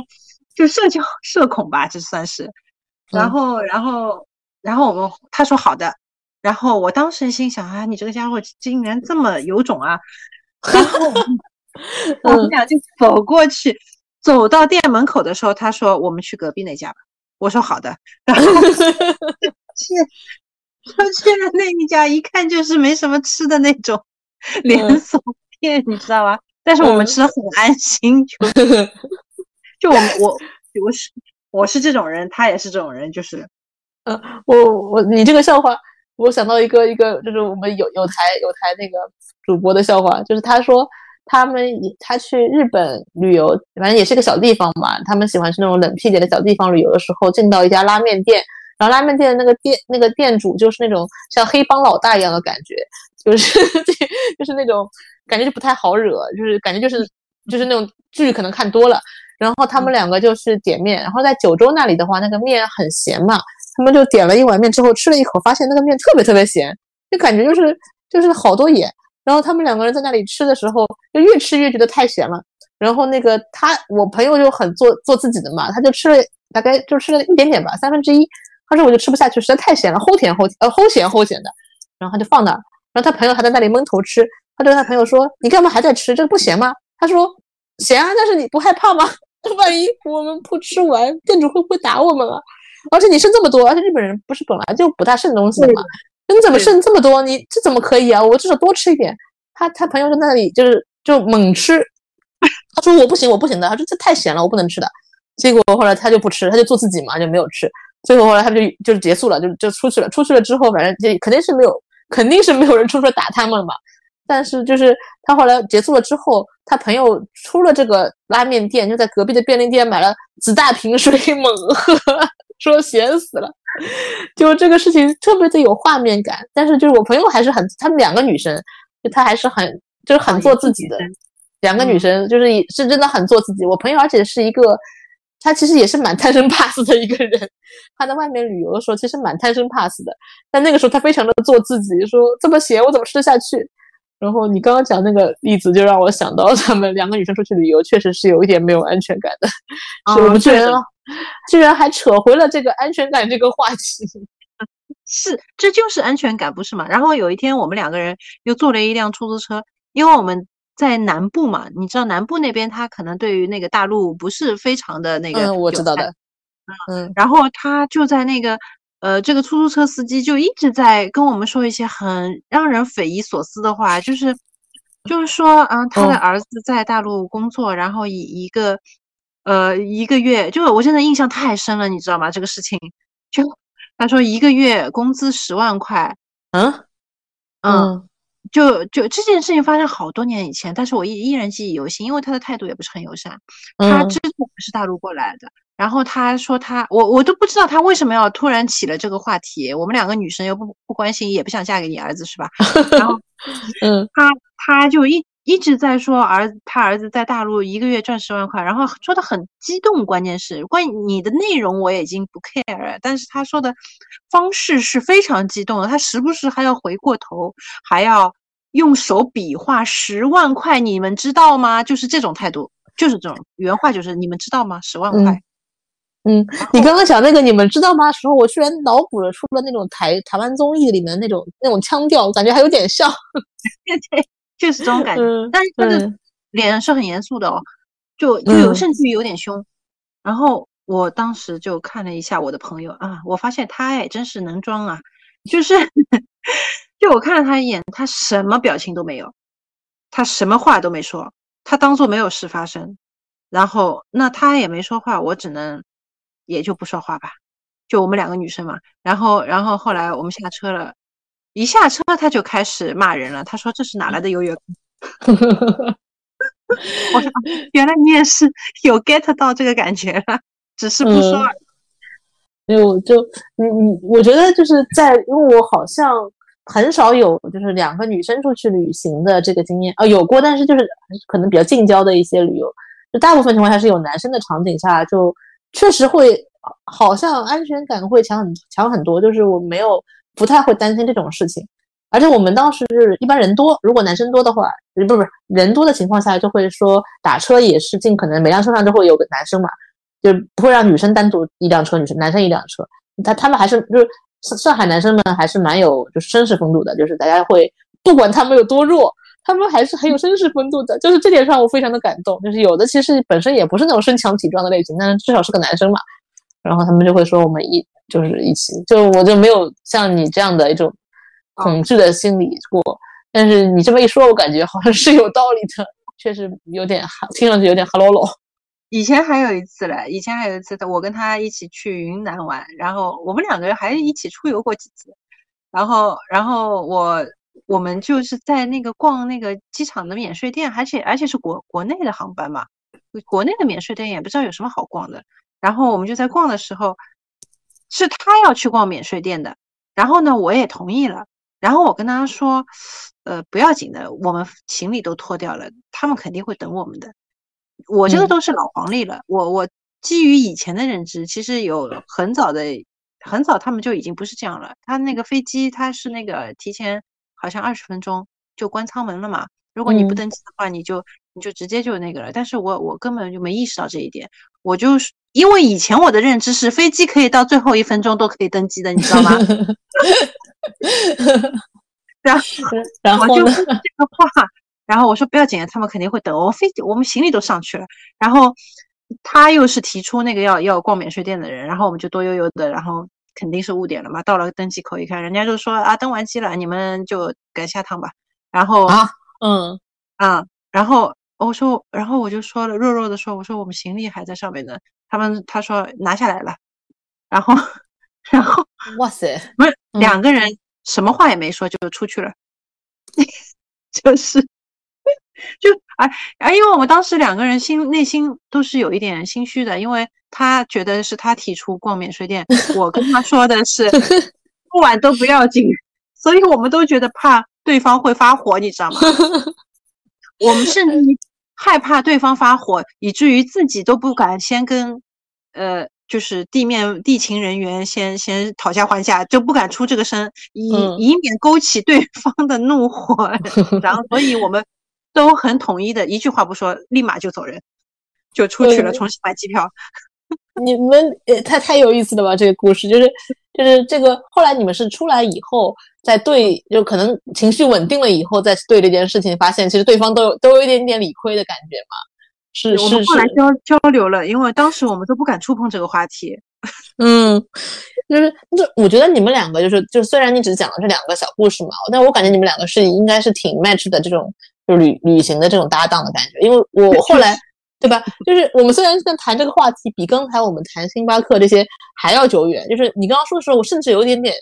[SPEAKER 2] 就社交社恐吧，这算是。然后然后然后我们他说好的。然后我当时心想啊，你这个家伙竟然这么有种啊！然 后 我们俩就走过去，走到店门口的时候，他说：“我们去隔壁那家吧。”我说：“好的。”然后去，他去了那一家，一看就是没什么吃的那种连锁店，你知道吧？但是我们吃的很安心，就 就我我我是我是这种人，他也是这种人，就是，
[SPEAKER 1] 嗯，我我你这个笑话。我想到一个一个，就是我们有有台有台那个主播的笑话，就是他说他们他去日本旅游，反正也是个小地方嘛，他们喜欢去那种冷僻点的小地方旅游的时候，进到一家拉面店，然后拉面店的那个店那个店主就是那种像黑帮老大一样的感觉，就是 就是那种感觉就不太好惹，就是感觉就是就是那种剧可能看多了，然后他们两个就是点面，然后在九州那里的话，那个面很咸嘛。他们就点了一碗面之后吃了一口，发现那个面特别特别咸，就感觉就是就是好多盐。然后他们两个人在那里吃的时候，就越吃越觉得太咸了。然后那个他我朋友就很做做自己的嘛，他就吃了大概就吃了一点点吧，三分之一。他说我就吃不下去，实在太咸了，齁甜齁甜呃齁咸齁咸的。然后他就放那儿，然后他朋友还在那里闷头吃。他对他朋友说：“你干嘛还在吃？这个不咸吗？”他说：“咸啊，但是你不害怕吗？万一我们不吃完，店主会不会打我们啊？”而且你剩这么多，而且日本人不是本来就不大剩东西的嘛？你怎么剩这么多？你这怎么可以啊？我至少多吃一点。他他朋友在那里就是就猛吃，他说我不行，我不行的。他说这太咸了，我不能吃的。结果后来他就不吃，他就做自己嘛，就没有吃。最后后来他们就就是结束了，就就出去了。出去了之后，反正就肯定是没有，肯定是没有人出来打他们嘛。但是就是他后来结束了之后，他朋友出了这个拉面店，就在隔壁的便利店买了几大瓶水猛喝。说咸死了，就这个事情特别的有画面感。但是就是我朋友还是很，他们两个女生，就她还是很就是很做自己的。两个女生就是是真的很做自己。我朋友而且是一个，她其实也是蛮 贪生怕死的一个人。她在外面旅游的时候其实蛮贪生怕死的，但那个时候她非常的做自己，说这么咸我怎么吃得下去？然后你刚刚讲那个例子就让我想到，他们两个女生出去旅游确实是有一点没有安全感的。啊我们居然。居然还扯回了这个安全感这个话题，
[SPEAKER 2] 是，这就是安全感，不是吗？然后有一天我们两个人又坐了一辆出租车，因为我们在南部嘛，你知道南部那边他可能对于那个大陆不是非常的那个，
[SPEAKER 1] 嗯，我知道的，嗯，
[SPEAKER 2] 然后他就在那个，呃，这个出租车司机就一直在跟我们说一些很让人匪夷所思的话，就是，就是说，嗯，他的儿子在大陆工作，然后以一个。呃，一个月就我真的印象太深了，你知道吗？这个事情，就他说一个月工资十万块，
[SPEAKER 1] 嗯
[SPEAKER 2] 嗯，就就这件事情发生好多年以前，但是我依依然记忆犹新，因为他的态度也不是很友善。他知道我是大陆过来的，然后他说他我我都不知道他为什么要突然起了这个话题。我们两个女生又不不关心，也不想嫁给你儿子是吧？然后
[SPEAKER 1] 嗯，
[SPEAKER 2] 他他就一。一直在说儿子，他儿子在大陆一个月赚十万块，然后说的很激动。关键是关于你的内容我已经不 care 了，但是他说的方式是非常激动的。他时不时还要回过头，还要用手比划十万块，你们知道吗？就是这种态度，就是这种原话，就是你们知道吗？十万块。
[SPEAKER 1] 嗯，你刚刚讲那个你们知道吗时候，我居然脑补了出了那种台台湾综艺里面那种那种腔调，感觉还有点像。
[SPEAKER 2] 对。就是这种感觉，但是他的脸是很严肃的哦，就就有甚至于有点凶。然后我当时就看了一下我的朋友啊，我发现他哎真是能装啊，就是 就我看了他一眼，他什么表情都没有，他什么话都没说，他当做没有事发生。然后那他也没说话，我只能也就不说话吧。就我们两个女生嘛。然后，然后后来我们下车了，一下车他就开始骂人了。他说：“这是哪来的优越感？”我说：“原来你也是有 get 到这个感觉了，只是不说。”
[SPEAKER 1] 因为我就你你，我觉得就是在，因为我好像很少有就是两个女生出去旅行的这个经验啊，有过，但是就是可能比较近郊的一些旅游，就大部分情况下是有男生的场景下，就确实会好像安全感会强很强很多，就是我没有不太会担心这种事情，而且我们当时是一般人多，如果男生多的话，不不是人多的情况下，就会说打车也是尽可能每辆车上都会有个男生嘛。就不会让女生单独一辆车，女生男生一辆车。他他们还是就是上上海男生们还是蛮有就是绅士风度的，就是大家会不管他们有多弱，他们还是很有绅士风度的。就是这点上我非常的感动。就是有的其实本身也不是那种身强体壮的类型，但是至少是个男生嘛。然后他们就会说我们一就是一起，就我就没有像你这样的一种恐惧的心理过。但是你这么一说，我感觉好像是有道理的，确实有点听上去有点哈喽喽。
[SPEAKER 2] 以前还有一次嘞，以前还有一次，我跟他一起去云南玩，然后我们两个人还一起出游过几次，然后，然后我我们就是在那个逛那个机场的免税店，而且而且是国国内的航班嘛，国内的免税店也不知道有什么好逛的，然后我们就在逛的时候，是他要去逛免税店的，然后呢，我也同意了，然后我跟他说，呃，不要紧的，我们行李都脱掉了，他们肯定会等我们的。我这个都是老黄历了，我我基于以前的认知，其实有很早的很早，他们就已经不是这样了。他那个飞机，他是那个提前好像二十分钟就关舱门了嘛。如果你不登机的话，你就你就直接就那个了。但是我我根本就没意识到这一点，我就是因为以前我的认知是飞机可以到最后一分钟都可以登机的，你知道吗？然后
[SPEAKER 1] 然后
[SPEAKER 2] 就？这个话。然后我说不要紧，他们肯定会等我飞机，我们行李都上去了。然后他又是提出那个要要逛免税店的人，然后我们就多悠悠的，然后肯定是误点了嘛。到了登机口一看，人家就说啊，登完机了，你们就赶下趟吧。然后
[SPEAKER 1] 啊，嗯
[SPEAKER 2] 啊，然后我说，然后我就说了，弱弱的说，我说我们行李还在上面呢。他们他说拿下来了，然后 然后
[SPEAKER 1] 哇塞，
[SPEAKER 2] 不是两个人什么话也没说就出去了，就是。就哎哎，因为我们当时两个人心内心都是有一点心虚的，因为他觉得是他提出逛免税店，我跟他说的是 不晚都不要紧，所以我们都觉得怕对方会发火，你知道吗？我们甚至害怕对方发火，以至于自己都不敢先跟呃，就是地面地勤人员先先讨价还价，就不敢出这个声，以以免勾起对方的怒火，然后所以我们。都很统一的，一句话不说，立马就走人，就出去了，重新买机票。
[SPEAKER 1] 你们呃，太太有意思了吧？这个故事就是就是这个，后来你们是出来以后再对，就可能情绪稳定了以后再对这件事情，发现其实对方都有都有一点点理亏的感觉嘛。是是是。
[SPEAKER 2] 后来交交流了，因为当时我们都不敢触碰这个话题。
[SPEAKER 1] 嗯，就是就我觉得你们两个就是就虽然你只讲了这两个小故事嘛，但我感觉你们两个是应该是挺 match 的这种。就旅旅行的这种搭档的感觉，因为我后来，对吧？就是我们虽然在谈这个话题，比刚才我们谈星巴克这些还要久远。就是你刚刚说的时候，我甚至有一点点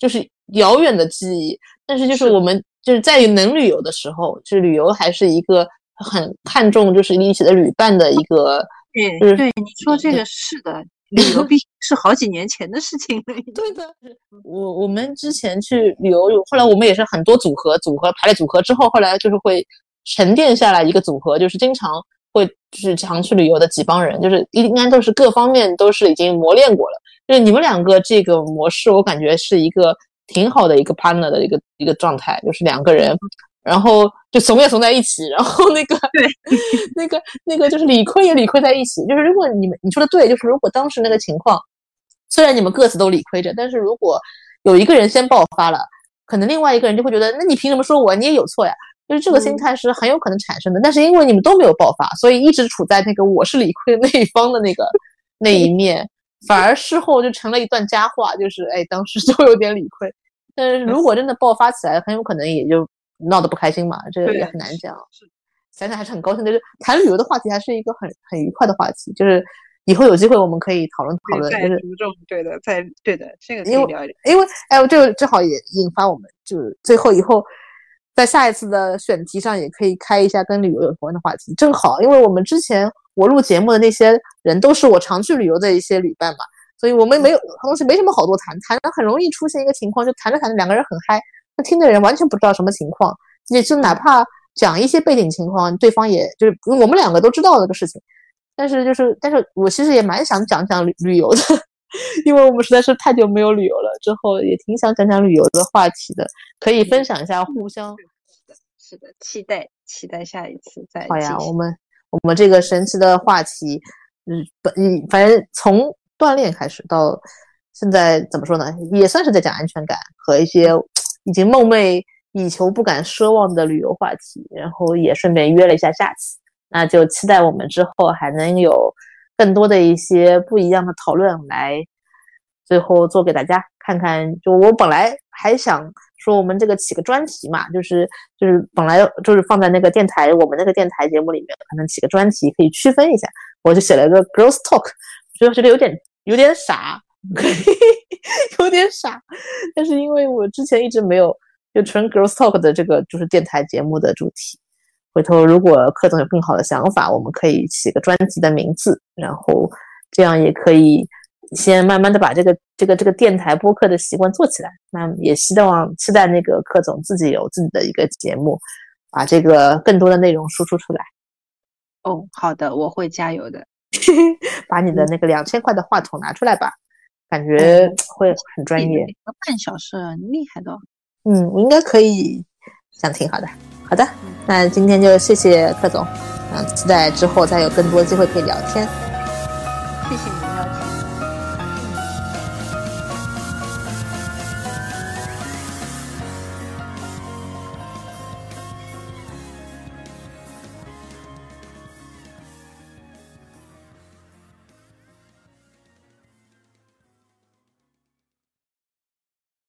[SPEAKER 1] 就是遥远的记忆。但是就是我们就是在能旅游的时候，就是旅游还是一个很看重，就是一起的旅伴的一个。
[SPEAKER 2] 对对，你说这个是的。旅 游毕竟是好几年前的事情了。
[SPEAKER 1] 对的，我我们之前去旅游，后来我们也是很多组合，组合排列组合之后，后来就是会沉淀下来一个组合，就是经常会就是常去旅游的几帮人，就是应该都是各方面都是已经磨练过了。就是你们两个这个模式，我感觉是一个挺好的一个 partner 的一个一个状态，就是两个人。然后就怂也怂在一起，然后那个
[SPEAKER 2] 对，
[SPEAKER 1] 那个那个就是理亏也理亏在一起。就是如果你们你说的对，就是如果当时那个情况，虽然你们各自都理亏着，但是如果有一个人先爆发了，可能另外一个人就会觉得，那你凭什么说我？你也有错呀。就是这个心态是很有可能产生的。但是因为你们都没有爆发，所以一直处在那个我是理亏的那一方的那个 那一面，反而事后就成了一段佳话，就是哎，当时 都有点理亏。但是如果 真的爆发起来，很有可能也就。闹得不开心嘛，这个也很难讲。想想还是很高兴，就是谈旅游的话题还是一个很很愉快的话题。就是以后有机会我们可以讨论讨论，就是
[SPEAKER 2] 对的，在对的，这个可
[SPEAKER 1] 以
[SPEAKER 2] 聊一聊。
[SPEAKER 1] 因为哎，这个正好也引发我们，就是最后以后在下一次的选题上也可以开一下跟旅游有关的话题。正好，因为我们之前我录节目的那些人都是我常去旅游的一些旅伴嘛，所以我们没有东西没什么好多谈，谈了很容易出现一个情况，就谈着谈着两个人很嗨，那听的人完全不知道什么情况，也就哪怕讲一些背景情况，对方也就是我们两个都知道这个事情。但是就是，但是我其实也蛮想讲讲旅旅游的，因为我们实在是太久没有旅游了，之后也挺想讲讲旅游的话题的，可以分享一下，互相
[SPEAKER 2] 是的，是的，期待期待下一次再
[SPEAKER 1] 好呀，我们我们这个神奇的话题，嗯，嗯，反正从锻炼开始到现在怎么说呢，也算是在讲安全感和一些已经梦寐以求、不敢奢望的旅游话题，然后也顺便约了一下下次。那就期待我们之后还能有更多的一些不一样的讨论来，最后做给大家看看。就我本来还想说，我们这个起个专题嘛，就是就是本来就是放在那个电台，我们那个电台节目里面，可能起个专题可以区分一下。我就写了一个 girls talk，就觉得有点有点傻，有点傻。但是因为我之前一直没有就纯 girls talk 的这个就是电台节目的主题。回头如果柯总有更好的想法，我们可以起个专辑的名字，然后这样也可以先慢慢的把这个这个这个电台播客的习惯做起来。那也希望期待那个柯总自己有自己的一个节目，把这个更多的内容输出出来。
[SPEAKER 2] 哦，好的，我会加油的。
[SPEAKER 1] 把你的那个两千块的话筒拿出来吧，感觉会很专业。
[SPEAKER 2] 半小时，厉害的。
[SPEAKER 1] 嗯，我应该可以，想挺好的。好的，那今天就谢谢柯总，嗯，期待之后再有更多机会可以聊天。
[SPEAKER 2] 谢谢你。